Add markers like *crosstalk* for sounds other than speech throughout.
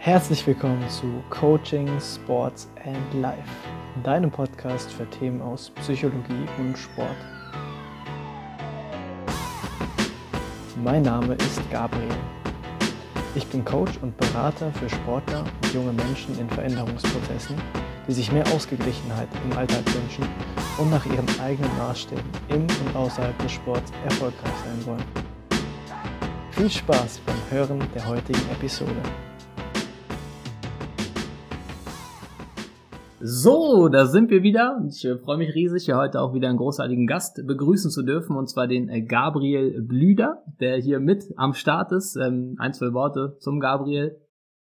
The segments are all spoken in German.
Herzlich willkommen zu Coaching, Sports and Life, deinem Podcast für Themen aus Psychologie und Sport. Mein Name ist Gabriel. Ich bin Coach und Berater für Sportler und junge Menschen in Veränderungsprozessen, die sich mehr Ausgeglichenheit im Alltag wünschen und nach ihren eigenen Maßstäben im und außerhalb des Sports erfolgreich sein wollen. Viel Spaß beim Hören der heutigen Episode. So, da sind wir wieder. Ich äh, freue mich riesig, hier heute auch wieder einen großartigen Gast begrüßen zu dürfen, und zwar den äh, Gabriel Blüder, der hier mit am Start ist. Ähm, ein, zwei Worte zum Gabriel.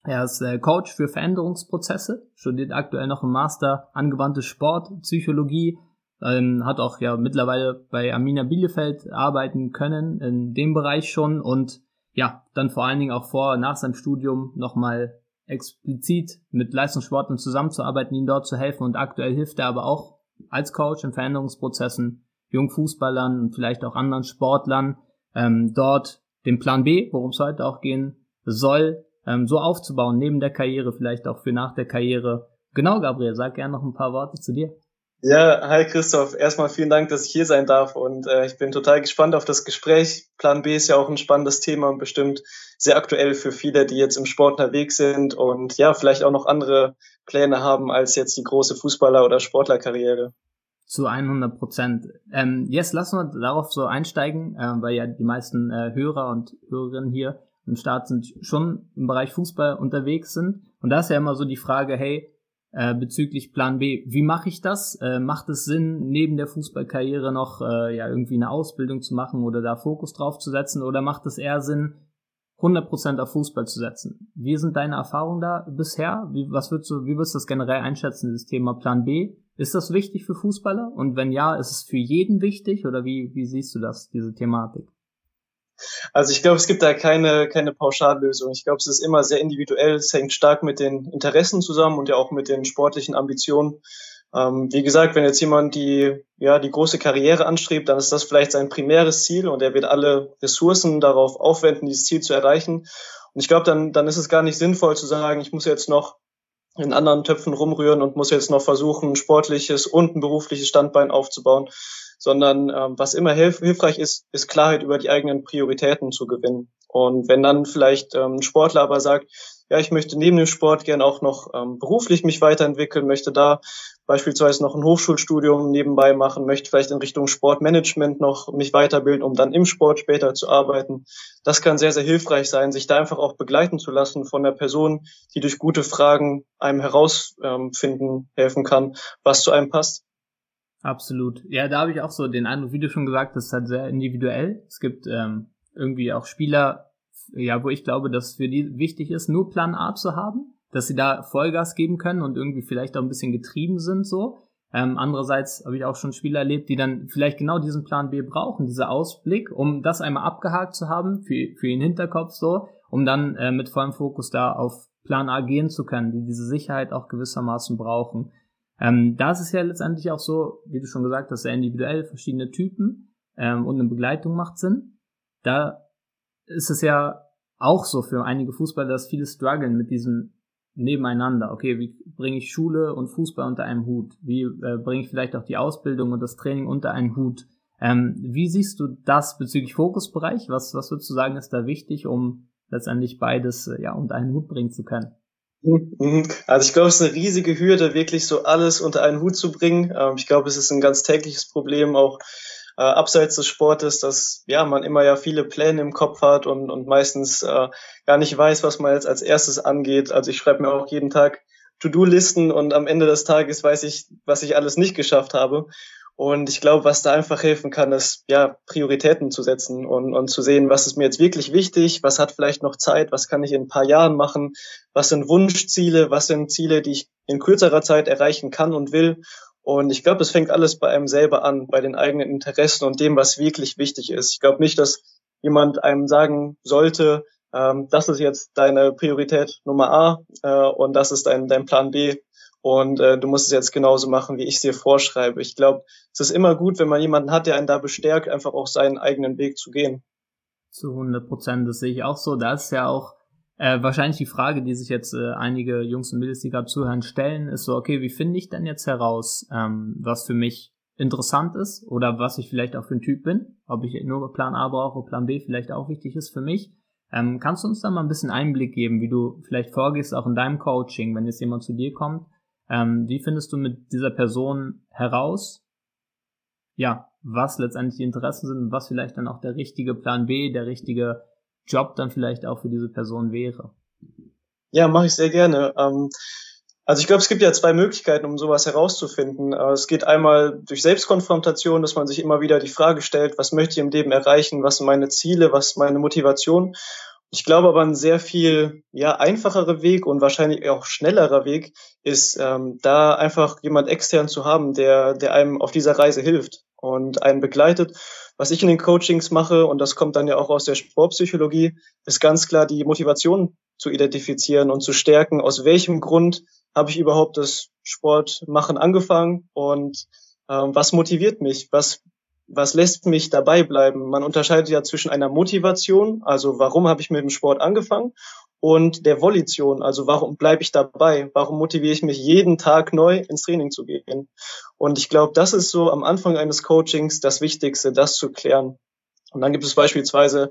Er ist äh, Coach für Veränderungsprozesse, studiert aktuell noch im Master angewandte Sportpsychologie, ähm, hat auch ja mittlerweile bei Amina Bielefeld arbeiten können in dem Bereich schon und ja, dann vor allen Dingen auch vor, nach seinem Studium nochmal explizit mit Leistungssportlern zusammenzuarbeiten, ihnen dort zu helfen. Und aktuell hilft er aber auch als Coach in Veränderungsprozessen jungen Fußballern und vielleicht auch anderen Sportlern ähm, dort den Plan B, worum es heute auch gehen soll, ähm, so aufzubauen, neben der Karriere, vielleicht auch für nach der Karriere. Genau, Gabriel, sag gerne noch ein paar Worte zu dir. Ja, hi Christoph. Erstmal vielen Dank, dass ich hier sein darf und äh, ich bin total gespannt auf das Gespräch. Plan B ist ja auch ein spannendes Thema und bestimmt sehr aktuell für viele, die jetzt im Sport unterwegs sind und ja, vielleicht auch noch andere Pläne haben als jetzt die große Fußballer- oder Sportlerkarriere. Zu 100 Prozent. Ähm, jetzt lassen wir darauf so einsteigen, äh, weil ja die meisten äh, Hörer und Hörerinnen hier im Start sind schon im Bereich Fußball unterwegs sind. Und da ist ja immer so die Frage, hey, äh, bezüglich Plan B. Wie mache ich das? Äh, macht es Sinn, neben der Fußballkarriere noch äh, ja irgendwie eine Ausbildung zu machen oder da Fokus drauf zu setzen? Oder macht es eher Sinn, 100% auf Fußball zu setzen? Wie sind deine Erfahrungen da bisher? Wie, was würdest du, wie würdest du das generell einschätzen, dieses Thema Plan B? Ist das wichtig für Fußballer? Und wenn ja, ist es für jeden wichtig? Oder wie, wie siehst du das, diese Thematik? Also ich glaube, es gibt da keine, keine Pauschallösung. Ich glaube, es ist immer sehr individuell. Es hängt stark mit den Interessen zusammen und ja auch mit den sportlichen Ambitionen. Ähm, wie gesagt, wenn jetzt jemand die, ja, die große Karriere anstrebt, dann ist das vielleicht sein primäres Ziel und er wird alle Ressourcen darauf aufwenden, dieses Ziel zu erreichen. Und ich glaube, dann, dann ist es gar nicht sinnvoll zu sagen, ich muss jetzt noch in anderen Töpfen rumrühren und muss jetzt noch versuchen, ein sportliches und ein berufliches Standbein aufzubauen, sondern ähm, was immer hilf hilfreich ist, ist Klarheit über die eigenen Prioritäten zu gewinnen. Und wenn dann vielleicht ähm, ein Sportler aber sagt, ja, ich möchte neben dem Sport gern auch noch ähm, beruflich mich weiterentwickeln, möchte da beispielsweise noch ein Hochschulstudium nebenbei machen, möchte vielleicht in Richtung Sportmanagement noch mich weiterbilden, um dann im Sport später zu arbeiten. Das kann sehr, sehr hilfreich sein, sich da einfach auch begleiten zu lassen von der Person, die durch gute Fragen einem herausfinden helfen kann, was zu einem passt. Absolut. Ja, da habe ich auch so den Eindruck, wie du schon gesagt hast, halt sehr individuell. Es gibt ähm, irgendwie auch Spieler, ja, wo ich glaube, dass für die wichtig ist, nur Plan A zu haben, dass sie da Vollgas geben können und irgendwie vielleicht auch ein bisschen getrieben sind so. Ähm, andererseits habe ich auch schon Spieler erlebt, die dann vielleicht genau diesen Plan B brauchen, dieser Ausblick, um das einmal abgehakt zu haben für, für ihren Hinterkopf so, um dann äh, mit vollem Fokus da auf Plan A gehen zu können, die diese Sicherheit auch gewissermaßen brauchen. Ähm, da ist es ja letztendlich auch so, wie du schon gesagt hast, sehr individuell, verschiedene Typen ähm, und eine Begleitung macht Sinn. Da ist es ja auch so für einige Fußballer, dass viele strugglen mit diesem nebeneinander. Okay, wie bringe ich Schule und Fußball unter einem Hut? Wie äh, bringe ich vielleicht auch die Ausbildung und das Training unter einen Hut? Ähm, wie siehst du das bezüglich Fokusbereich? Was, was würdest du sagen, ist da wichtig, um letztendlich beides äh, ja unter einen Hut bringen zu können? Mhm. Also ich glaube, es ist eine riesige Hürde, wirklich so alles unter einen Hut zu bringen. Ähm, ich glaube, es ist ein ganz tägliches Problem, auch äh, abseits des Sportes, dass ja man immer ja viele Pläne im Kopf hat und, und meistens äh, gar nicht weiß, was man jetzt als erstes angeht. Also ich schreibe mir auch jeden Tag To-Do-Listen und am Ende des Tages weiß ich, was ich alles nicht geschafft habe. Und ich glaube, was da einfach helfen kann, ist, ja, Prioritäten zu setzen und, und zu sehen, was ist mir jetzt wirklich wichtig, was hat vielleicht noch Zeit, was kann ich in ein paar Jahren machen, was sind Wunschziele, was sind Ziele, die ich in kürzerer Zeit erreichen kann und will. Und ich glaube, es fängt alles bei einem selber an, bei den eigenen Interessen und dem, was wirklich wichtig ist. Ich glaube nicht, dass jemand einem sagen sollte, ähm, das ist jetzt deine Priorität Nummer A äh, und das ist dein, dein Plan B und äh, du musst es jetzt genauso machen, wie ich es dir vorschreibe. Ich glaube, es ist immer gut, wenn man jemanden hat, der einen da bestärkt, einfach auch seinen eigenen Weg zu gehen. Zu 100 Prozent, das sehe ich auch so. Da ist ja auch Äh, wahrscheinlich die Frage, die sich jetzt äh, einige Jungs und Mädels, die gerade zuhören, stellen, ist so, okay, wie finde ich denn jetzt heraus, ähm, was für mich interessant ist oder was ich vielleicht auch für ein Typ bin, ob ich nur Plan A brauche, Plan B vielleicht auch wichtig ist für mich. Ähm, kannst du uns da mal ein bisschen Einblick geben, wie du vielleicht vorgehst, auch in deinem Coaching, wenn jetzt jemand zu dir kommt? Ähm, wie findest du mit dieser Person heraus, ja, was letztendlich die Interessen sind und was vielleicht dann auch der richtige Plan B, der richtige Job dann vielleicht auch für diese Person wäre. Ja, mache ich sehr gerne. Ähm, also ich glaube, es gibt ja zwei Möglichkeiten, um sowas herauszufinden. Äh, es geht einmal durch Selbstkonfrontation, dass man sich immer wieder die Frage stellt, was möchte ich im Leben erreichen, was sind meine Ziele, was ist meine Motivation. Ich glaube aber ein sehr viel ja, einfacherer Weg und wahrscheinlich auch schnellerer Weg ist, ähm, da einfach jemand extern zu haben, der, der einem auf dieser Reise hilft und einen begleitet. Was ich in den Coachings mache, und das kommt dann ja auch aus der Sportpsychologie, ist ganz klar die Motivation zu identifizieren und zu stärken, aus welchem Grund habe ich überhaupt das Sportmachen angefangen und ähm, was motiviert mich, was, was lässt mich dabei bleiben. Man unterscheidet ja zwischen einer Motivation, also warum habe ich mit dem Sport angefangen, und der Volition, also warum bleibe ich dabei? Warum motiviere ich mich jeden Tag neu ins Training zu gehen? Und ich glaube, das ist so am Anfang eines Coachings das Wichtigste, das zu klären. Und dann gibt es beispielsweise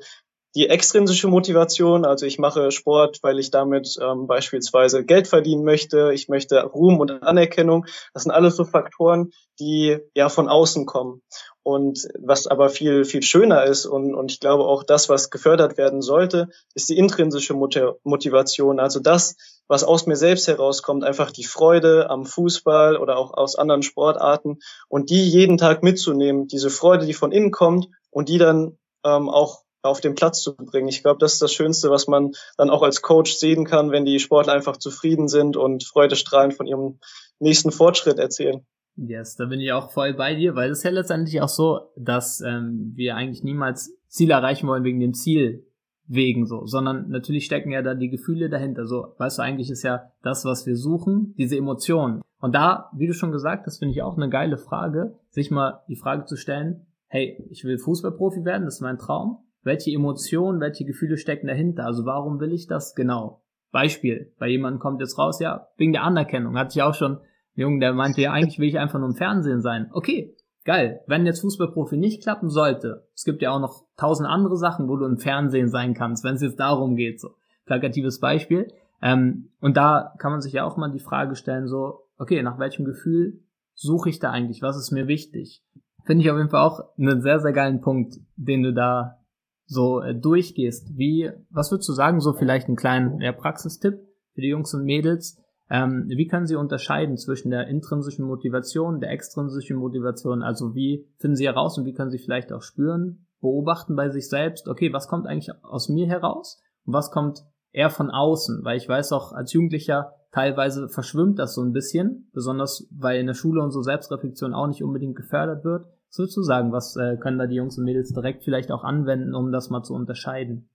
die extrinsische Motivation, also ich mache Sport, weil ich damit ähm, beispielsweise Geld verdienen möchte, ich möchte Ruhm und Anerkennung. Das sind alles so Faktoren, die ja von außen kommen. Und was aber viel, viel schöner ist und, und ich glaube auch das, was gefördert werden sollte, ist die intrinsische Motivation. Also das, was aus mir selbst herauskommt, einfach die Freude am Fußball oder auch aus anderen Sportarten und die jeden Tag mitzunehmen, diese Freude, die von innen kommt und die dann ähm, auch auf den Platz zu bringen. Ich glaube, das ist das Schönste, was man dann auch als Coach sehen kann, wenn die Sportler einfach zufrieden sind und freudestrahlend von ihrem nächsten Fortschritt erzählen. Yes, da bin ich auch voll bei dir, weil es ist ja letztendlich auch so, dass ähm, wir eigentlich niemals Ziele erreichen wollen wegen dem Ziel wegen so, sondern natürlich stecken ja da die Gefühle dahinter. So, weißt du, eigentlich ist ja das, was wir suchen, diese Emotionen. Und da, wie du schon gesagt hast, finde ich auch eine geile Frage, sich mal die Frage zu stellen, hey, ich will Fußballprofi werden, das ist mein Traum. Welche Emotionen, welche Gefühle stecken dahinter? Also warum will ich das genau? Beispiel, bei jemandem kommt jetzt raus, ja, wegen der Anerkennung, hatte ich auch schon Junge, der meinte ja, eigentlich will ich einfach nur im Fernsehen sein. Okay, geil. Wenn jetzt Fußballprofi nicht klappen sollte, es gibt ja auch noch tausend andere Sachen, wo du im Fernsehen sein kannst, wenn es jetzt darum geht, so. Plakatives Beispiel. Ähm, und da kann man sich ja auch mal die Frage stellen, so, okay, nach welchem Gefühl suche ich da eigentlich? Was ist mir wichtig? Finde ich auf jeden Fall auch einen sehr, sehr geilen Punkt, den du da so äh, durchgehst. Wie, was würdest du sagen, so vielleicht einen kleinen ja, Praxistipp für die Jungs und Mädels? Ähm, wie können Sie unterscheiden zwischen der intrinsischen Motivation, der extrinsischen Motivation? Also wie finden Sie heraus und wie können Sie vielleicht auch spüren, beobachten bei sich selbst, okay, was kommt eigentlich aus mir heraus und was kommt eher von außen? Weil ich weiß auch als Jugendlicher, teilweise verschwimmt das so ein bisschen, besonders weil in der Schule und so Selbstreflexion auch nicht unbedingt gefördert wird. Was würdest du sagen, was äh, können da die Jungs und Mädels direkt vielleicht auch anwenden, um das mal zu unterscheiden?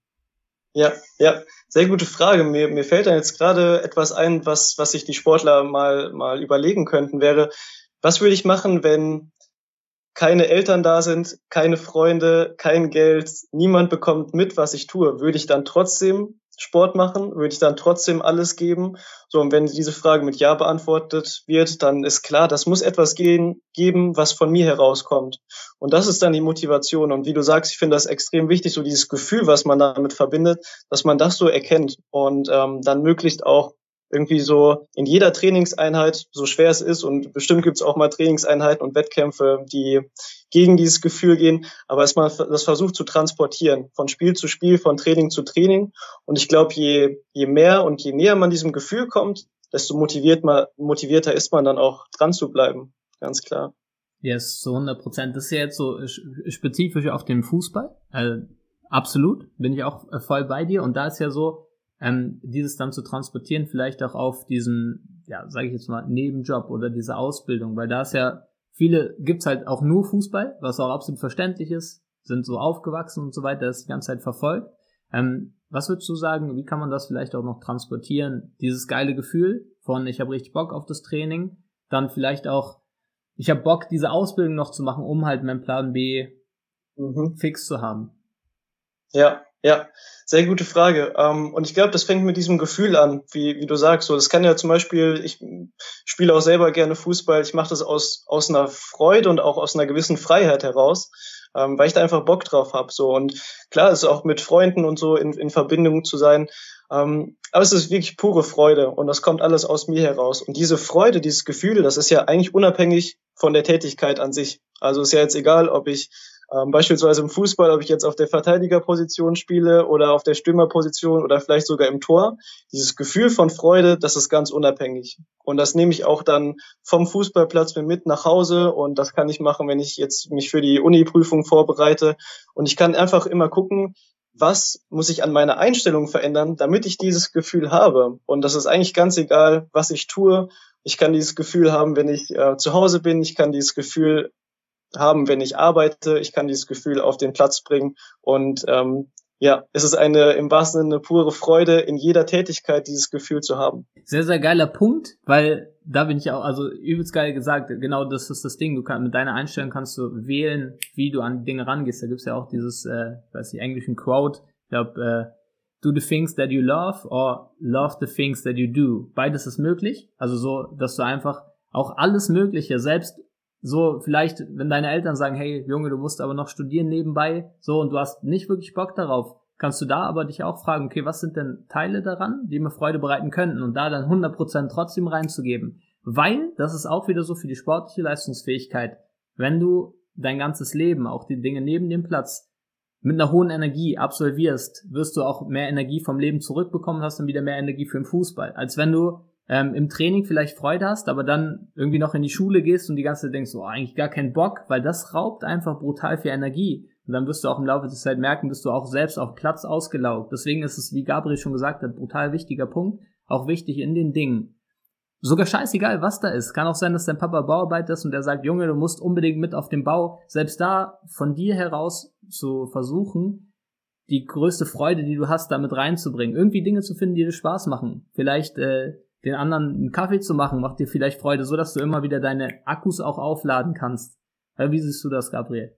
Ja, ja, sehr gute Frage. Mir, mir fällt da jetzt gerade etwas ein, was, was sich die Sportler mal, mal überlegen könnten, wäre, was würde ich machen, wenn keine Eltern da sind, keine Freunde, kein Geld, niemand bekommt mit, was ich tue? Würde ich dann trotzdem Sport machen? Würde ich dann trotzdem alles geben? So, und wenn diese Frage mit Ja beantwortet wird, dann ist klar, das muss etwas gehen, geben, was von mir herauskommt. Und das ist dann die Motivation. Und wie du sagst, ich finde das extrem wichtig, so dieses Gefühl, was man damit verbindet, dass man das so erkennt und ähm, dann möglichst auch irgendwie so in jeder Trainingseinheit, so schwer es ist, und bestimmt gibt es auch mal Trainingseinheiten und Wettkämpfe, die gegen dieses Gefühl gehen, aber man das versucht zu transportieren, von Spiel zu Spiel, von Training zu Training. Und ich glaube, je, je mehr und je näher man diesem Gefühl kommt, desto motiviert man, motivierter ist man dann auch dran zu bleiben. Ganz klar. Yes, so 100 Prozent. Das ist ja jetzt so spezifisch auf den Fußball. Also, absolut, bin ich auch voll bei dir. Und da ist ja so, ähm, dieses dann zu transportieren, vielleicht auch auf diesen, ja, sage ich jetzt mal, Nebenjob oder diese Ausbildung, weil da ist ja viele gibt's halt auch nur Fußball, was auch absolut verständlich ist, sind so aufgewachsen und so weiter, das die ganze Zeit verfolgt. Ähm, was würdest du sagen, wie kann man das vielleicht auch noch transportieren? Dieses geile Gefühl von, ich habe richtig Bock auf das Training, dann vielleicht auch, ich habe Bock, diese Ausbildung noch zu machen, um halt meinen Plan B mhm. fix zu haben. Ja, Ja, sehr gute Frage. Ähm, und ich glaube, das fängt mit diesem Gefühl an, wie, wie du sagst. So, das kann ja zum Beispiel, ich spiele auch selber gerne Fußball. Ich mache das aus, aus einer Freude und auch aus einer gewissen Freiheit heraus, ähm, weil ich da einfach Bock drauf habe. So. Und klar, es ist auch mit Freunden und so in, in Verbindung zu sein. Ähm, aber es ist wirklich pure Freude und das kommt alles aus mir heraus. Und diese Freude, dieses Gefühl, das ist ja eigentlich unabhängig von der Tätigkeit an sich. Also ist ja jetzt egal, ob ich ähm, beispielsweise im Fußball, ob ich jetzt auf der Verteidigerposition spiele oder auf der Stürmerposition oder vielleicht sogar im Tor. Dieses Gefühl von Freude, das ist ganz unabhängig. Und das nehme ich auch dann vom Fußballplatz mit nach Hause und das kann ich machen, wenn ich jetzt mich für die Uni-Prüfung vorbereite. Und ich kann einfach immer gucken, was muss ich an meiner Einstellung verändern, damit ich dieses Gefühl habe. Und das ist eigentlich ganz egal, was ich tue. Ich kann dieses Gefühl haben, wenn ich äh, zu Hause bin. Ich kann dieses Gefühl haben, wenn ich arbeite. Ich kann dieses Gefühl auf den Platz bringen. Und ähm, ja, es ist eine im wahrsten Sinne pure Freude, in jeder Tätigkeit dieses Gefühl zu haben. Sehr, sehr geiler Punkt, weil da bin ich auch, also übelst geil gesagt, genau das ist das Ding. Du kannst mit deiner Einstellung kannst du wählen, wie du an Dinge rangehst. Da gibt's ja auch dieses, äh, weiß ich, englischen Quote, ich glaube, äh, do the things that you love or love the things that you do. Beides ist möglich. Also so, dass du einfach auch alles Mögliche, selbst so vielleicht, wenn deine Eltern sagen, hey Junge, du musst aber noch studieren nebenbei, so und du hast nicht wirklich Bock darauf, kannst du da aber dich auch fragen, okay, was sind denn Teile daran, die mir Freude bereiten könnten und da dann 100% trotzdem reinzugeben. Weil, das ist auch wieder so für die sportliche Leistungsfähigkeit, wenn du dein ganzes Leben, auch die Dinge neben dem Platz, mit einer hohen Energie absolvierst, wirst du auch mehr Energie vom Leben zurückbekommen, hast dann wieder mehr Energie für den Fußball, als wenn du ähm, im Training vielleicht Freude hast, aber dann irgendwie noch in die Schule gehst und die ganze Zeit denkst, oh, eigentlich gar keinen Bock, weil das raubt einfach brutal viel Energie. Und dann wirst du auch im Laufe der Zeit merken, bist du auch selbst auf Platz ausgelaugt. Deswegen ist es, wie Gabriel schon gesagt hat, brutal wichtiger Punkt, auch wichtig in den Dingen. Sogar scheißegal, was da ist. Kann auch sein, dass dein Papa Bauarbeiter ist und der sagt, Junge, du musst unbedingt mit auf den Bau. Selbst da von dir heraus zu versuchen, die größte Freude, die du hast, damit reinzubringen. Irgendwie Dinge zu finden, die dir Spaß machen. Vielleicht äh, den anderen einen Kaffee zu machen, macht dir vielleicht Freude, so dass du immer wieder deine Akkus auch aufladen kannst. Wie siehst du das, Gabriel?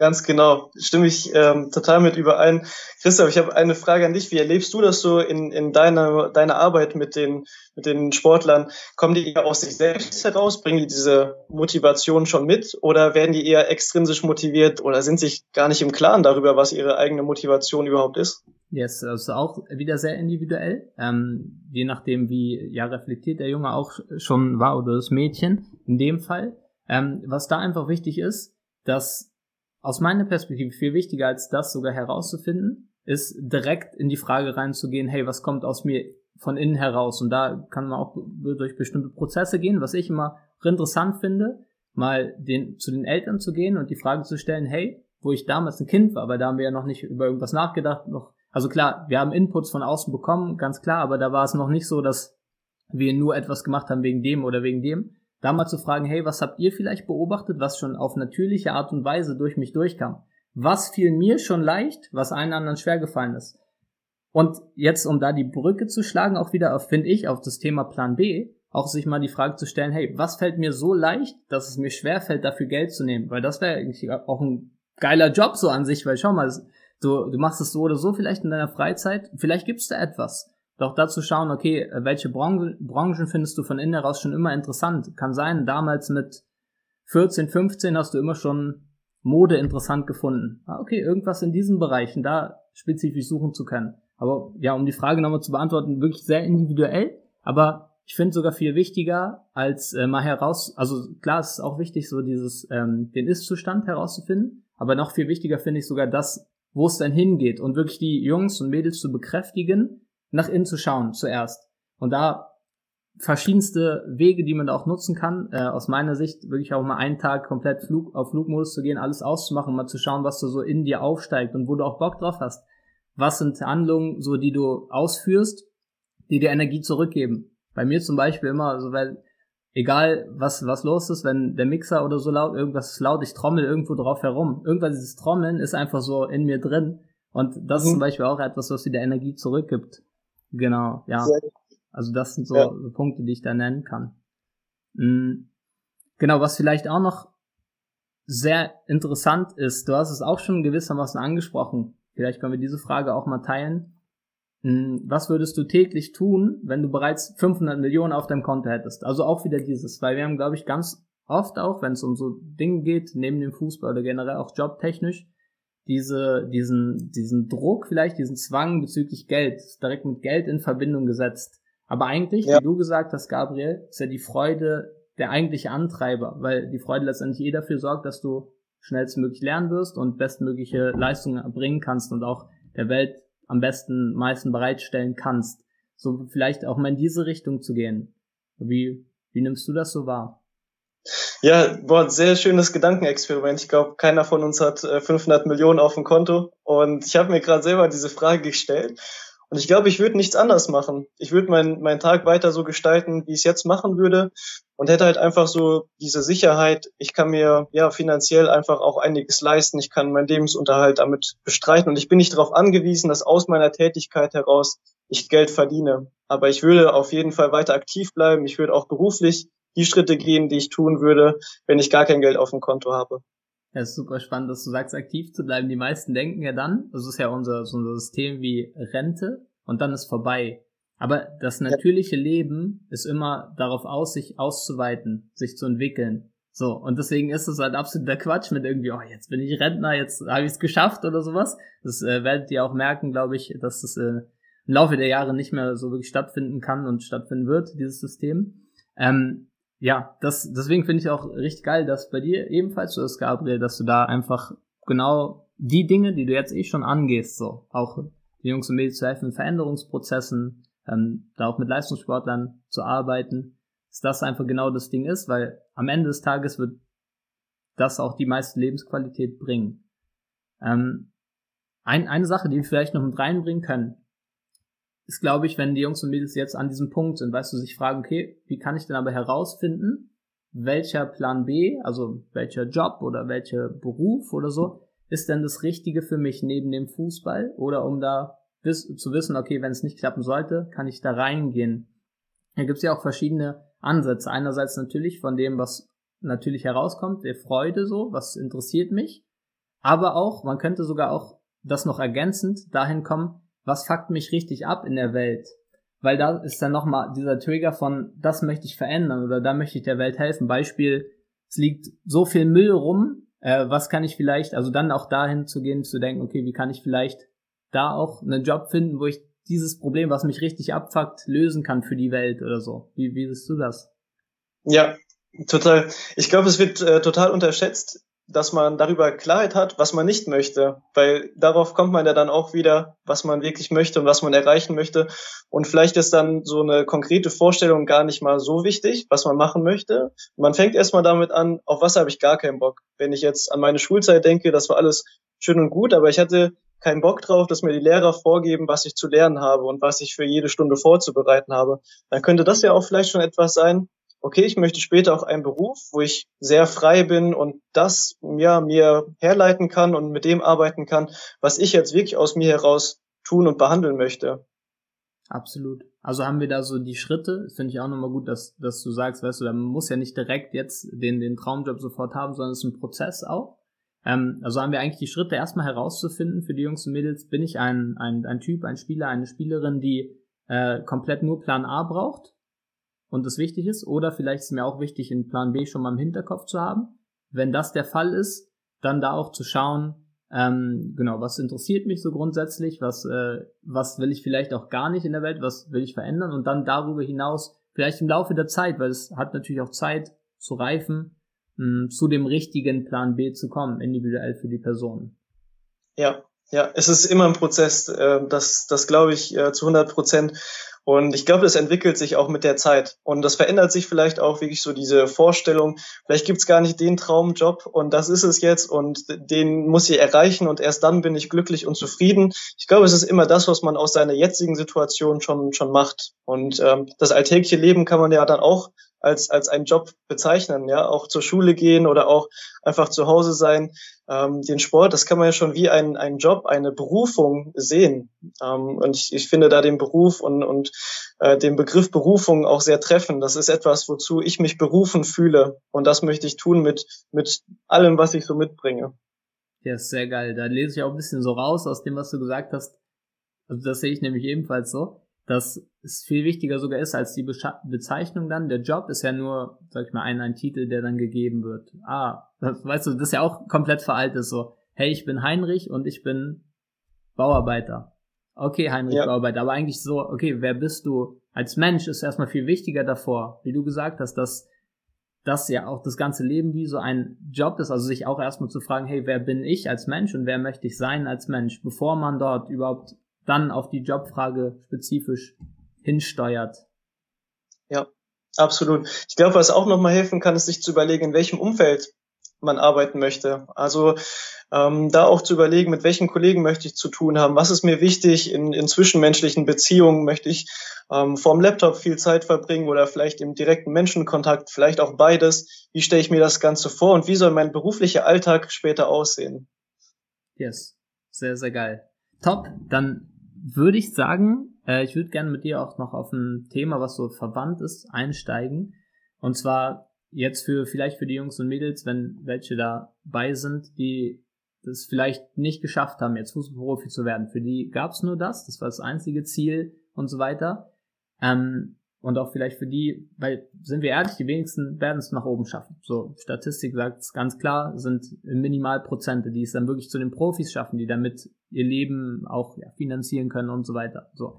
Ganz genau, stimme ich ähm, total mit überein. Christoph, ich habe eine Frage an dich. Wie erlebst du das so in, in deiner, deiner Arbeit mit den, mit den Sportlern? Kommen die eher aus sich selbst heraus? Bringen die diese Motivation schon mit? Oder werden die eher extrinsisch motiviert oder sind sich gar nicht im Klaren darüber, was ihre eigene Motivation überhaupt ist? Yes, also auch wieder sehr individuell. Ähm, je nachdem, wie ja reflektiert der Junge auch schon war oder das Mädchen in dem Fall. Ähm, was da einfach wichtig ist, dass aus meiner Perspektive viel wichtiger als das sogar herauszufinden, ist direkt in die Frage reinzugehen, hey, was kommt aus mir von innen heraus? Und da kann man auch durch bestimmte Prozesse gehen, was ich immer interessant finde, mal den, zu den Eltern zu gehen und die Frage zu stellen, hey, wo ich damals ein Kind war, aber da haben wir ja noch nicht über irgendwas nachgedacht, noch, also klar, wir haben Inputs von außen bekommen, ganz klar, aber da war es noch nicht so, dass wir nur etwas gemacht haben wegen dem oder wegen dem, da mal zu fragen, hey, was habt ihr vielleicht beobachtet, was schon auf natürliche Art und Weise durch mich durchkam? Was fiel mir schon leicht, was allen anderen schwer gefallen ist? Und jetzt, um da die Brücke zu schlagen, auch wieder finde ich, auf das Thema Plan B, auch sich mal die Frage zu stellen, hey, was fällt mir so leicht, dass es mir schwer fällt, dafür Geld zu nehmen? Weil das wäre eigentlich auch ein geiler Job so an sich, weil schau mal, du, du machst es so oder so vielleicht in deiner Freizeit, vielleicht gibt's da etwas. Doch dazu schauen, okay, welche Branchen, Branchen findest du von innen heraus schon immer interessant? Kann sein, damals mit 14, 15 hast du immer schon Mode interessant gefunden. Ah, okay, irgendwas in diesen Bereichen, da spezifisch suchen zu können. Aber ja, um die Frage nochmal zu beantworten, wirklich sehr individuell, aber ich finde sogar viel wichtiger, als äh, mal heraus, also klar, es ist auch wichtig, so dieses, ähm, den Ist-Zustand herauszufinden, aber noch viel wichtiger finde ich sogar das, wo es dann hingeht und wirklich die Jungs und Mädels zu bekräftigen, nach innen zu schauen zuerst. Und da verschiedenste Wege, die man da auch nutzen kann. Äh, aus meiner Sicht wirklich auch mal einen Tag komplett Flug, auf Flugmodus zu gehen, alles auszumachen, mal zu schauen, was du so in dir aufsteigt und wo du auch Bock drauf hast. Was sind Handlungen, so die du ausführst, die dir Energie zurückgeben? Bei mir zum Beispiel immer, so weil egal was was los ist, wenn der Mixer oder so laut, irgendwas ist laut, ich trommel irgendwo drauf herum. Irgendwas dieses Trommeln ist einfach so in mir drin und das mhm. ist zum Beispiel auch etwas, was dir Energie zurückgibt. Genau, ja. Also das sind so, ja. Punkte, die ich da nennen kann. Mhm. Genau, was vielleicht auch noch sehr interessant ist, du hast es auch schon gewissermaßen angesprochen, vielleicht können wir diese Frage auch mal teilen. Hm, was würdest du täglich tun, wenn du bereits 500 Millionen auf deinem Konto hättest? Also auch wieder dieses, weil wir haben, glaube ich, ganz oft auch, wenn es um so Dinge geht, neben dem Fußball oder generell auch jobtechnisch, diese, diesen, diesen Druck vielleicht, diesen Zwang bezüglich Geld, direkt mit Geld in Verbindung gesetzt. Aber eigentlich, ja. wie du gesagt hast, Gabriel, ist ja die Freude der eigentliche Antreiber, weil die Freude letztendlich eh dafür sorgt, dass du schnellstmöglich lernen wirst und bestmögliche Leistungen erbringen kannst und auch der Welt am besten meisten bereitstellen kannst. So vielleicht auch mal in diese Richtung zu gehen. Wie, wie nimmst du das so wahr? Ja, boah, sehr schönes Gedankenexperiment. Ich glaube, keiner von uns hat 500 äh, Millionen auf dem Konto. Und ich habe mir gerade selber diese Frage gestellt. Und ich glaube, ich würde nichts anders machen. Ich würde meinen mein Tag weiter so gestalten, wie ich es jetzt machen würde. Und hätte halt einfach so diese Sicherheit. Ich kann mir ja finanziell einfach auch einiges leisten. Ich kann meinen Lebensunterhalt damit bestreiten. Und ich bin nicht darauf angewiesen, dass aus meiner Tätigkeit heraus ich Geld verdiene. Aber ich würde auf jeden Fall weiter aktiv bleiben. Ich würde auch beruflich die Schritte gehen, die ich tun würde, wenn ich gar kein Geld auf dem Konto habe. Ja, ist super spannend, dass du sagst, aktiv zu bleiben. Die meisten denken ja dann, das ist ja unser, so unser System wie Rente und dann ist vorbei. Aber das natürliche ja. Leben ist immer darauf aus, sich auszuweiten, sich zu entwickeln. So, und deswegen ist es halt absoluter Quatsch mit irgendwie, oh, jetzt bin ich Rentner, jetzt habe ich es geschafft oder sowas. Das äh, werdet ihr auch merken, glaube ich, dass das äh, im Laufe der Jahre nicht mehr so wirklich stattfinden kann und stattfinden wird, dieses System. Ähm, ja, das, deswegen finde ich auch richtig geil, dass bei dir ebenfalls so ist, Gabriel, dass du da einfach genau die Dinge, die du jetzt eh schon angehst, so auch die Jungs und Mädels zu helfen Veränderungsprozessen, ähm, da auch mit Leistungssportlern zu arbeiten, dass das einfach genau das Ding ist, weil am Ende des Tages wird das auch die meiste Lebensqualität bringen. Ähm, ein, eine Sache, die wir vielleicht noch mit reinbringen können, ist, glaube ich, wenn die Jungs und Mädels jetzt an diesem Punkt sind, weißt du, sich fragen, okay, wie kann ich denn aber herausfinden, welcher Plan B, also welcher Job oder welcher Beruf oder so, ist denn das Richtige für mich neben dem Fußball oder um da bis, zu wissen, okay, wenn es nicht klappen sollte, kann ich da reingehen. Da gibt es ja auch verschiedene Ansätze. Einerseits natürlich von dem, was natürlich herauskommt, der Freude so, was interessiert mich, aber auch, man könnte sogar auch das noch ergänzend dahin kommen, was fuckt mich richtig ab in der Welt? Weil da ist dann nochmal dieser Trigger von, das möchte ich verändern oder da möchte ich der Welt helfen. Beispiel, es liegt so viel Müll rum, äh, was kann ich vielleicht, also dann auch dahin zu gehen, zu denken, okay, wie kann ich vielleicht da auch einen Job finden, wo ich dieses Problem, was mich richtig abfuckt, lösen kann für die Welt oder so. Wie, wie siehst du das? Ja, total. Ich glaube, es wird äh, total unterschätzt, dass man darüber Klarheit hat, was man nicht möchte, weil darauf kommt man ja dann auch wieder, was man wirklich möchte und was man erreichen möchte. Und vielleicht ist dann so eine konkrete Vorstellung gar nicht mal so wichtig, was man machen möchte. Man fängt erstmal damit an, auf was habe ich gar keinen Bock. Wenn ich jetzt an meine Schulzeit denke, das war alles schön und gut, aber ich hatte keinen Bock drauf, dass mir die Lehrer vorgeben, was ich zu lernen habe und was ich für jede Stunde vorzubereiten habe. Dann könnte das ja auch vielleicht schon etwas sein, okay, ich möchte später auch einen Beruf, wo ich sehr frei bin und das ja, mir herleiten kann und mit dem arbeiten kann, was ich jetzt wirklich aus mir heraus tun und behandeln möchte. Absolut. Also haben wir da so die Schritte, finde ich auch nochmal gut, dass, dass du sagst, weißt du, man muss ja nicht direkt jetzt den, den Traumjob sofort haben, sondern es ist ein Prozess auch. Ähm, also haben wir eigentlich die Schritte erstmal herauszufinden für die Jungs und Mädels, bin ich ein, ein, ein Typ, ein Spieler, eine Spielerin, die äh, komplett nur Plan A braucht und das wichtig ist, oder vielleicht ist mir auch wichtig, einen Plan B schon mal im Hinterkopf zu haben. Wenn das der Fall ist, dann da auch zu schauen, ähm, genau, was interessiert mich so grundsätzlich, was, äh, was will ich vielleicht auch gar nicht in der Welt, was will ich verändern und dann darüber hinaus vielleicht im Laufe der Zeit, weil es hat natürlich auch Zeit zu reifen, mh, zu dem richtigen Plan B zu kommen, individuell für die Person. Ja, ja, es ist immer ein Prozess, äh, das, das glaube ich äh, zu 100 Prozent. Und ich glaube, das entwickelt sich auch mit der Zeit. Und das verändert sich vielleicht auch wirklich so diese Vorstellung, vielleicht gibt's gar nicht den Traumjob und das ist es jetzt und den muss ich erreichen und erst dann bin ich glücklich und zufrieden. Ich glaube, es ist immer das, was man aus seiner jetzigen Situation schon, schon macht. Und ähm, das alltägliche Leben kann man ja dann auch als, als einen Job bezeichnen, ja, auch zur Schule gehen oder auch einfach zu Hause sein. Ähm, den Sport, das kann man ja schon wie ein, ein Job, eine Berufung sehen. Ähm, und ich, ich finde da den Beruf und, und äh, den Begriff Berufung auch sehr treffend. Das ist etwas, wozu ich mich berufen fühle. Und das möchte ich tun mit, mit allem, was ich so mitbringe. Ja, ist sehr geil. Da lese ich auch ein bisschen so raus aus dem, was du gesagt hast. Also das sehe ich nämlich ebenfalls so, dass es viel wichtiger sogar ist als die Bezeichnung dann. Der Job ist ja nur, sag ich mal, ein, ein Titel, der dann gegeben wird. Ah, das, weißt du, das ist ja auch komplett veraltet so. Hey, ich bin Heinrich und ich bin Bauarbeiter. Okay, Heinrich ja. Bauarbeiter, aber eigentlich so, okay, wer bist du? Als Mensch ist erstmal viel wichtiger davor, wie du gesagt hast, dass das ja auch das ganze Leben wie so ein Job ist, also sich auch erstmal zu fragen, hey, wer bin ich als Mensch und wer möchte ich sein als Mensch, bevor man dort überhaupt dann auf die Jobfrage spezifisch hinsteuert. Ja, absolut. Ich glaube, was auch nochmal helfen kann, ist sich zu überlegen, in welchem Umfeld man arbeiten möchte. Also ähm, da auch zu überlegen, mit welchen Kollegen möchte ich zu tun haben, was ist mir wichtig in, in zwischenmenschlichen Beziehungen, möchte ich ähm, vorm Laptop viel Zeit verbringen oder vielleicht im direkten Menschenkontakt, vielleicht auch beides. Wie stelle ich mir das Ganze vor und wie soll mein beruflicher Alltag später aussehen? Yes, sehr, sehr geil. Top, dann würde ich sagen, äh, ich würde gerne mit dir auch noch auf ein Thema, was so verwandt ist, einsteigen. Und zwar jetzt für vielleicht für die Jungs und Mädels, wenn welche dabei sind, die das vielleicht nicht geschafft haben, jetzt Fußballprofi zu werden. Für die gab es nur das, das war das einzige Ziel und so weiter. Ähm, und auch vielleicht für die, weil, sind wir ehrlich, die wenigsten werden es nach oben schaffen. So, Statistik sagt es ganz klar, sind Minimalprozente, die es dann wirklich zu den Profis schaffen, die damit ihr Leben auch ja, finanzieren können und so weiter. So,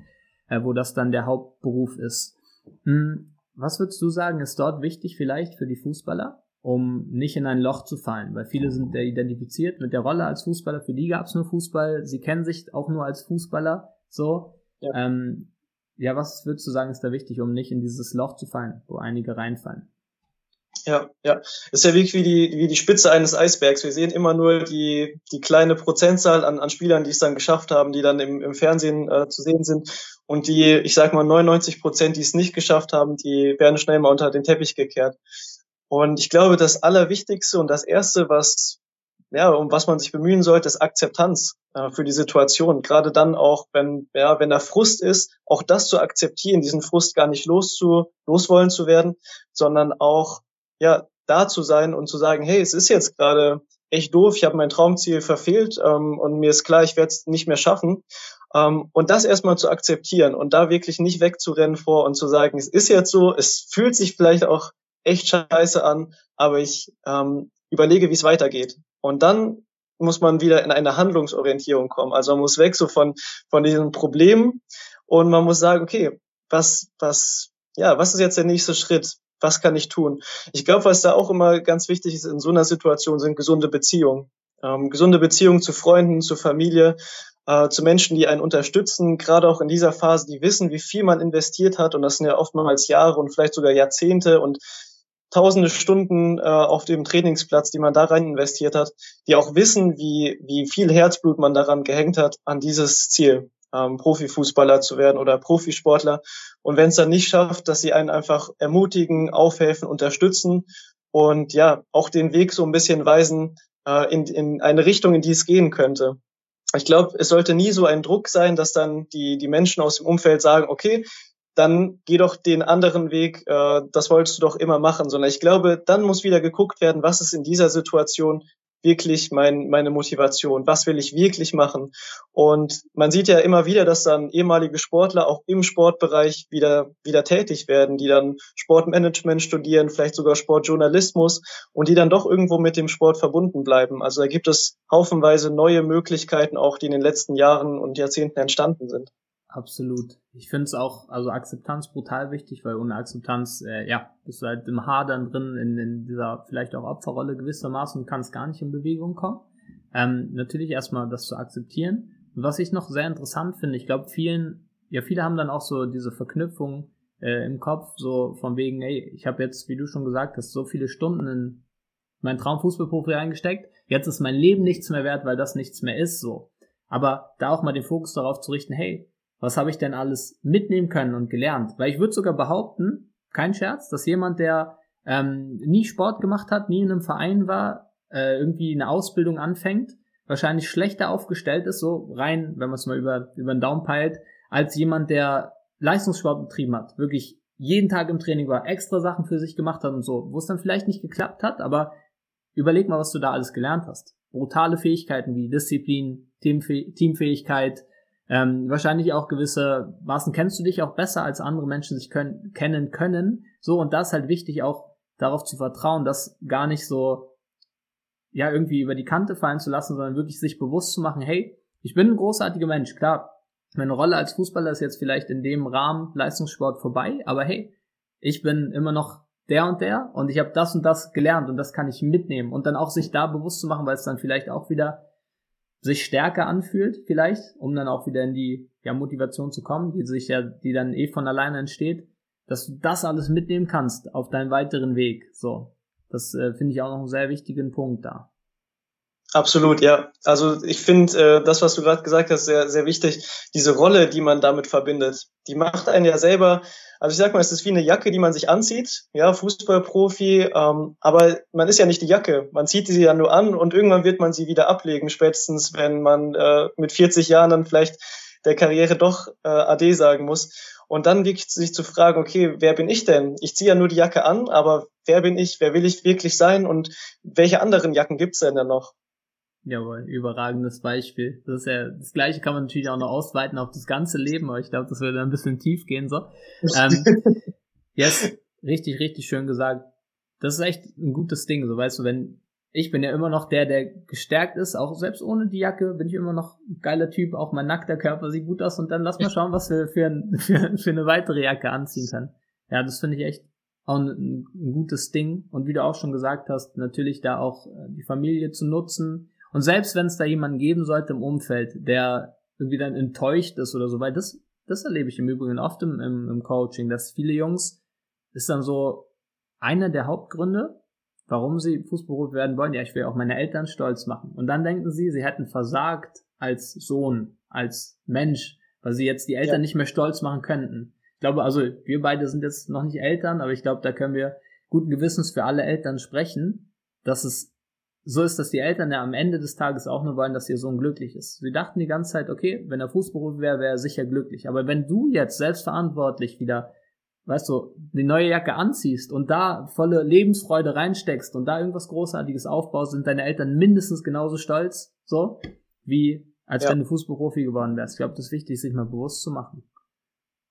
äh, wo das dann der Hauptberuf ist. Hm, was würdest du sagen, ist dort wichtig vielleicht für die Fußballer, um nicht in ein Loch zu fallen? Weil viele sind ja identifiziert mit der Rolle als Fußballer, für die gab es nur Fußball, sie kennen sich auch nur als Fußballer, so. Ja. Ähm, ja, was würdest du sagen, ist da wichtig, um nicht in dieses Loch zu fallen, wo einige reinfallen? Ja, ja. Ist ja wirklich wie die, wie die Spitze eines Eisbergs. Wir sehen immer nur die, die kleine Prozentzahl an, an Spielern, die es dann geschafft haben, die dann im, im Fernsehen äh, zu sehen sind. Und die, ich sag mal, 99 Prozent, die es nicht geschafft haben, die werden schnell mal unter den Teppich gekehrt. Und ich glaube, das Allerwichtigste und das Erste, was, ja, um was man sich bemühen sollte, ist Akzeptanz äh, für die Situation. Gerade dann auch, wenn, ja, wenn da Frust ist, auch das zu akzeptieren, diesen Frust gar nicht loszu, loswollen zu werden, sondern auch, ja, da zu sein und zu sagen, hey, es ist jetzt gerade echt doof, ich habe mein Traumziel verfehlt ähm, und mir ist klar, ich werde es nicht mehr schaffen. Ähm, und das erstmal zu akzeptieren und da wirklich nicht wegzurennen vor und zu sagen, es ist jetzt so, es fühlt sich vielleicht auch echt scheiße an, aber ich ähm, überlege, wie es weitergeht. Und dann muss man wieder in eine Handlungsorientierung kommen. Also man muss weg so von, von diesen Problemen und man muss sagen, okay, was, was, ja, was ist jetzt der nächste Schritt? Was kann ich tun? Ich glaube, was da auch immer ganz wichtig ist in so einer Situation, sind gesunde Beziehungen. Ähm, gesunde Beziehungen zu Freunden, zu Familie, äh, zu Menschen, die einen unterstützen, gerade auch in dieser Phase, die wissen, wie viel man investiert hat. Und das sind ja oftmals Jahre und vielleicht sogar Jahrzehnte. Und tausende Stunden äh, auf dem Trainingsplatz, die man da rein investiert hat, die auch wissen, wie, wie viel Herzblut man daran gehängt hat, an dieses Ziel, ähm, Profifußballer zu werden oder Profisportler. Und wenn es dann nicht schafft, dass sie einen einfach ermutigen, aufhelfen, unterstützen und ja, auch den Weg so ein bisschen weisen äh, in, in eine Richtung, in die es gehen könnte. Ich glaube, es sollte nie so ein Druck sein, dass dann die, die Menschen aus dem Umfeld sagen, okay, dann geh doch den anderen Weg, äh, das wolltest du doch immer machen, sondern ich glaube, dann muss wieder geguckt werden, was ist in dieser Situation wirklich mein, meine Motivation, was will ich wirklich machen. Und man sieht ja immer wieder, dass dann ehemalige Sportler auch im Sportbereich wieder, wieder tätig werden, die dann Sportmanagement studieren, vielleicht sogar Sportjournalismus und die dann doch irgendwo mit dem Sport verbunden bleiben. Also da gibt es haufenweise neue Möglichkeiten auch, die in den letzten Jahren und Jahrzehnten entstanden sind. Absolut. Ich finde es auch, also Akzeptanz brutal wichtig, weil ohne Akzeptanz, äh, ja, bist du halt im Hadern drin, in, in dieser vielleicht auch Opferrolle gewissermaßen kannst gar nicht in Bewegung kommen. Ähm, natürlich erstmal das zu akzeptieren. Und was ich noch sehr interessant finde, ich glaube, vielen, ja, viele haben dann auch so diese Verknüpfung äh, im Kopf, so von wegen, ey, ich habe jetzt, wie du schon gesagt hast, so viele Stunden in mein Traumfußballprofi eingesteckt, jetzt ist mein Leben nichts mehr wert, weil das nichts mehr ist, so. Aber da auch mal den Fokus darauf zu richten, hey, was habe ich denn alles mitnehmen können und gelernt? Weil ich würde sogar behaupten, kein Scherz, dass jemand, der ähm, nie Sport gemacht hat, nie in einem Verein war, äh, irgendwie eine Ausbildung anfängt, wahrscheinlich schlechter aufgestellt ist, so rein, wenn man es mal über, über den Daumen peilt, als jemand, der Leistungssport betrieben hat, wirklich jeden Tag im Training war, extra Sachen für sich gemacht hat und so, wo es dann vielleicht nicht geklappt hat, aber überleg mal, was du da alles gelernt hast. brutale Fähigkeiten wie Disziplin, Teamfäh Teamfähigkeit, ähm, wahrscheinlich auch gewisse Maßen. Kennst du dich auch besser als andere Menschen sich können, kennen können. So, und da ist halt wichtig auch darauf zu vertrauen, das gar nicht so, ja, irgendwie über die Kante fallen zu lassen, sondern wirklich sich bewusst zu machen, hey, ich bin ein großartiger Mensch, klar, meine Rolle als Fußballer ist jetzt vielleicht in dem Rahmen Leistungssport vorbei, aber hey, ich bin immer noch der und der und ich habe das und das gelernt und das kann ich mitnehmen. Und dann auch sich da bewusst zu machen, weil es dann vielleicht auch wieder sich stärker anfühlt, vielleicht, um dann auch wieder in die ja, Motivation zu kommen, die sich ja, die dann eh von alleine entsteht, dass du das alles mitnehmen kannst auf deinen weiteren Weg. So, das äh, finde ich auch noch einen sehr wichtigen Punkt da. Absolut, ja. Also ich finde äh, das, was du gerade gesagt hast, sehr, sehr wichtig. Diese Rolle, die man damit verbindet, die macht einen ja selber. Also ich sag mal, es ist wie eine Jacke, die man sich anzieht, ja, Fußballprofi, ähm, aber man ist ja nicht die Jacke. Man zieht sie ja nur an und irgendwann wird man sie wieder ablegen, spätestens wenn man äh, mit 40 Jahren dann vielleicht der Karriere doch äh, Ade sagen muss. Und dann wirklich sich zu fragen, okay, wer bin ich denn? Ich ziehe ja nur die Jacke an, aber wer bin ich? Wer will ich wirklich sein? Und welche anderen Jacken gibt's denn da noch? Jawohl, überragendes Beispiel. Das ist ja, das gleiche kann man natürlich auch noch ausweiten auf das ganze Leben, aber ich glaube, das würde ein bisschen tief gehen, so. ähm, *laughs* yes, richtig, richtig schön gesagt. Das ist echt ein gutes Ding, so weißt du, wenn, ich bin ja immer noch der, der gestärkt ist, auch selbst ohne die Jacke bin ich immer noch ein geiler Typ, auch mein nackter Körper sieht gut aus und dann lass mal schauen, was wir für, ein, *laughs* für, für eine weitere Jacke anziehen können. Ja, das finde ich echt auch ein, ein, gutes Ding und wie du auch schon gesagt hast, natürlich da auch äh, die Familie zu nutzen, und selbst wenn es da jemanden geben sollte im Umfeld, der irgendwie dann enttäuscht ist oder so, weil das, das erlebe ich im Übrigen oft im, im, im Coaching, dass viele Jungs, ist dann so einer der Hauptgründe, warum sie Fußballprofi werden wollen. Ja, ich will auch meine Eltern stolz machen. Und dann denken sie, sie hätten versagt als Sohn, als Mensch, weil sie jetzt die Eltern ja. nicht mehr stolz machen könnten. Ich glaube, also wir beide sind jetzt noch nicht Eltern, aber ich glaube, da können wir guten Gewissens für alle Eltern sprechen, dass es so ist, dass die Eltern ja am Ende des Tages auch nur wollen, dass ihr Sohn glücklich ist. Sie dachten die ganze Zeit, okay, wenn er Fußberuf wäre, wäre er sicher glücklich. Aber wenn du jetzt selbstverantwortlich wieder, weißt du, die neue Jacke anziehst und da volle Lebensfreude reinsteckst und da irgendwas Großartiges aufbaust, sind deine Eltern mindestens genauso stolz, so, wie als ja. wenn du Fußballprofi geworden wärst. Ich glaube, das ist wichtig, sich mal bewusst zu machen.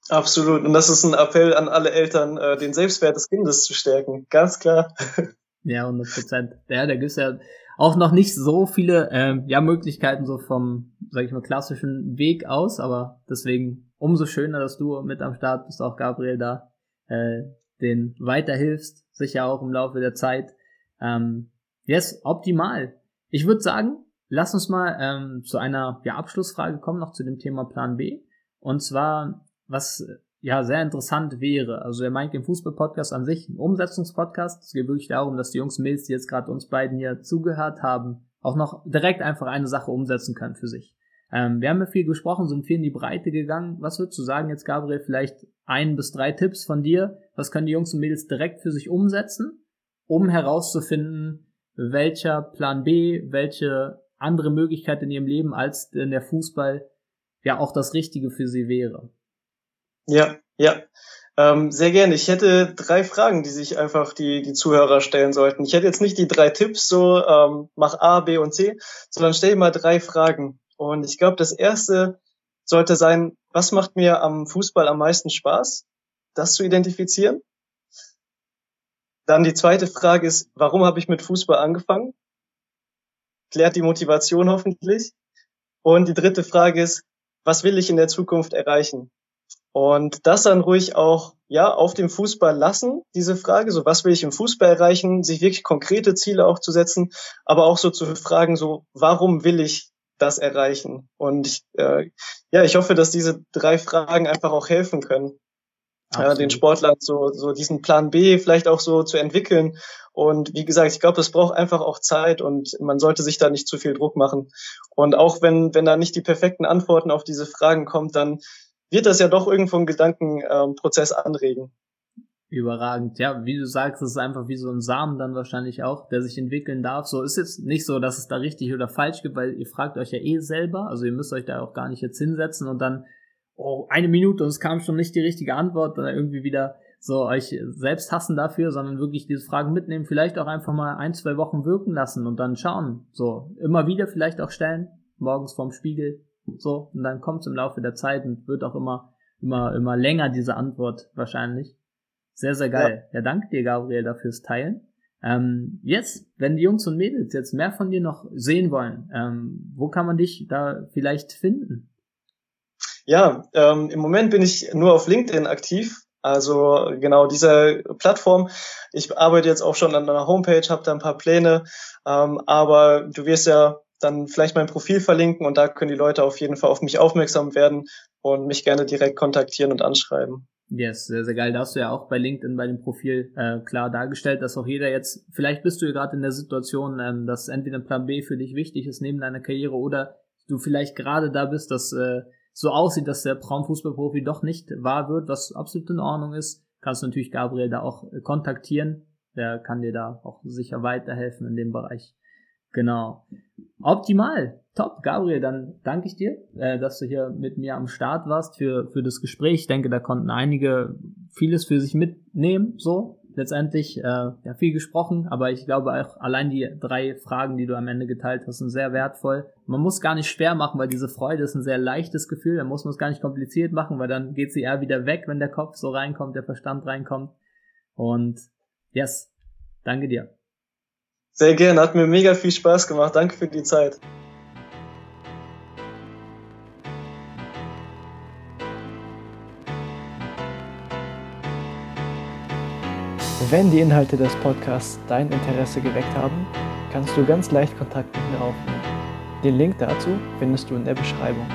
Absolut. Und das ist ein Appell an alle Eltern, äh, den Selbstwert des Kindes zu stärken. Ganz klar. *laughs* Ja, 100 Prozent. Ja, da gibt's ja auch noch nicht so viele ähm, ja, Möglichkeiten so vom, sag ich mal, klassischen Weg aus, aber deswegen umso schöner, dass du mit am Start bist, auch Gabriel da, äh, den weiterhilfst, sicher auch im Laufe der Zeit. Ähm, yes, optimal. Ich würde sagen, lass uns mal ähm, zu einer ja, Abschlussfrage kommen, noch zu dem Thema Plan B. Und zwar, was ja sehr interessant wäre. Also er meint den Fußball-Podcast an sich, ein Umsetzungspodcast. Es geht wirklich darum, dass die Jungs und Mädels, die jetzt gerade uns beiden hier zugehört haben, auch noch direkt einfach eine Sache umsetzen können für sich. Ähm, wir haben ja viel gesprochen, sind viel in die Breite gegangen. Was würdest du sagen jetzt, Gabriel, vielleicht ein bis drei Tipps von dir? Was können die Jungs und Mädels direkt für sich umsetzen, um herauszufinden, welcher Plan B, welche andere Möglichkeit in ihrem Leben als in der Fußball ja auch das Richtige für sie wäre? Ja, ja. Ähm, sehr gerne. Ich hätte drei Fragen, die sich einfach die, die Zuhörer stellen sollten. Ich hätte jetzt nicht die drei Tipps, so ähm, mach A, B und C, sondern stell mal drei Fragen. Und ich glaube, das erste sollte sein, was macht mir am Fußball am meisten Spaß? Das zu identifizieren. Dann die zweite Frage ist, warum habe ich mit Fußball angefangen? Klärt die Motivation hoffentlich. Und die dritte Frage ist, was will ich in der Zukunft erreichen? Und das dann ruhig auch, ja, auf dem Fußball lassen, diese Frage, so was will ich im Fußball erreichen, sich wirklich konkrete Ziele auch zu setzen, aber auch so zu fragen, so warum will ich das erreichen? Und ich, äh, ja, ich hoffe, dass diese drei Fragen einfach auch helfen können, ja, den Sportlern so, so diesen Plan B vielleicht auch so zu entwickeln. Und wie gesagt, ich glaube, es braucht einfach auch Zeit und man sollte sich da nicht zu viel Druck machen. Und auch wenn, wenn da nicht die perfekten Antworten auf diese Fragen kommt, dann wird das ja doch irgendwo einen Gedankenprozess anregen. Überragend. Ja, wie du sagst, es ist einfach wie so ein Samen dann wahrscheinlich auch, der sich entwickeln darf. So ist jetzt nicht so, dass es da richtig oder falsch gibt, weil ihr fragt euch ja eh selber. Also ihr müsst euch da auch gar nicht jetzt hinsetzen und dann, oh, eine Minute und es kam schon nicht die richtige Antwort oder irgendwie wieder so euch selbst hassen dafür, sondern wirklich diese Fragen mitnehmen, vielleicht auch einfach mal ein, zwei Wochen wirken lassen und dann schauen. So, immer wieder vielleicht auch stellen, morgens vorm Spiegel, so, und dann kommt es im Laufe der Zeit und wird auch immer, immer, immer länger diese Antwort wahrscheinlich. Sehr, sehr geil. Ja, ja danke dir, Gabriel, dafür's Teilen. Ähm, jetzt, wenn die Jungs und Mädels jetzt mehr von dir noch sehen wollen, ähm, wo kann man dich da vielleicht finden? Ja, ähm, im Moment bin ich nur auf LinkedIn aktiv. Also genau diese Plattform. Ich arbeite jetzt auch schon an einer Homepage, habe da ein paar Pläne, ähm, aber du wirst ja dann vielleicht mein Profil verlinken und da können die Leute auf jeden Fall auf mich aufmerksam werden und mich gerne direkt kontaktieren und anschreiben. Yes, sehr, sehr geil. Da hast du ja auch bei LinkedIn bei dem Profil äh, klar dargestellt, dass auch jeder jetzt, vielleicht bist du ja gerade in der Situation, ähm, dass entweder Plan B für dich wichtig ist neben deiner Karriere oder du vielleicht gerade da bist, dass äh, so aussieht, dass der Frauenfußballprofi doch nicht wahr wird, was absolut in Ordnung ist, kannst du natürlich Gabriel da auch äh, kontaktieren. Der kann dir da auch sicher weiterhelfen in dem Bereich. Genau. Optimal. Top, Gabriel, dann danke ich dir, äh, dass du hier mit mir am Start warst für, für das Gespräch. Ich denke, da konnten einige vieles für sich mitnehmen, so. Letztendlich, äh, ja, viel gesprochen, aber ich glaube auch allein die drei Fragen, die du am Ende geteilt hast, sind sehr wertvoll. Man muss gar nicht schwer machen, weil diese Freude ist ein sehr leichtes Gefühl, da muss man es gar nicht kompliziert machen, weil dann geht sie eher wieder weg, wenn der Kopf so reinkommt, der Verstand reinkommt. Und yes, danke dir. Sehr gerne, hat mir mega viel Spaß gemacht. Danke für die Zeit. Wenn die Inhalte des Podcasts dein Interesse geweckt haben, kannst du ganz leicht Kontakt mit mir aufnehmen. Den Link dazu findest du in der Beschreibung.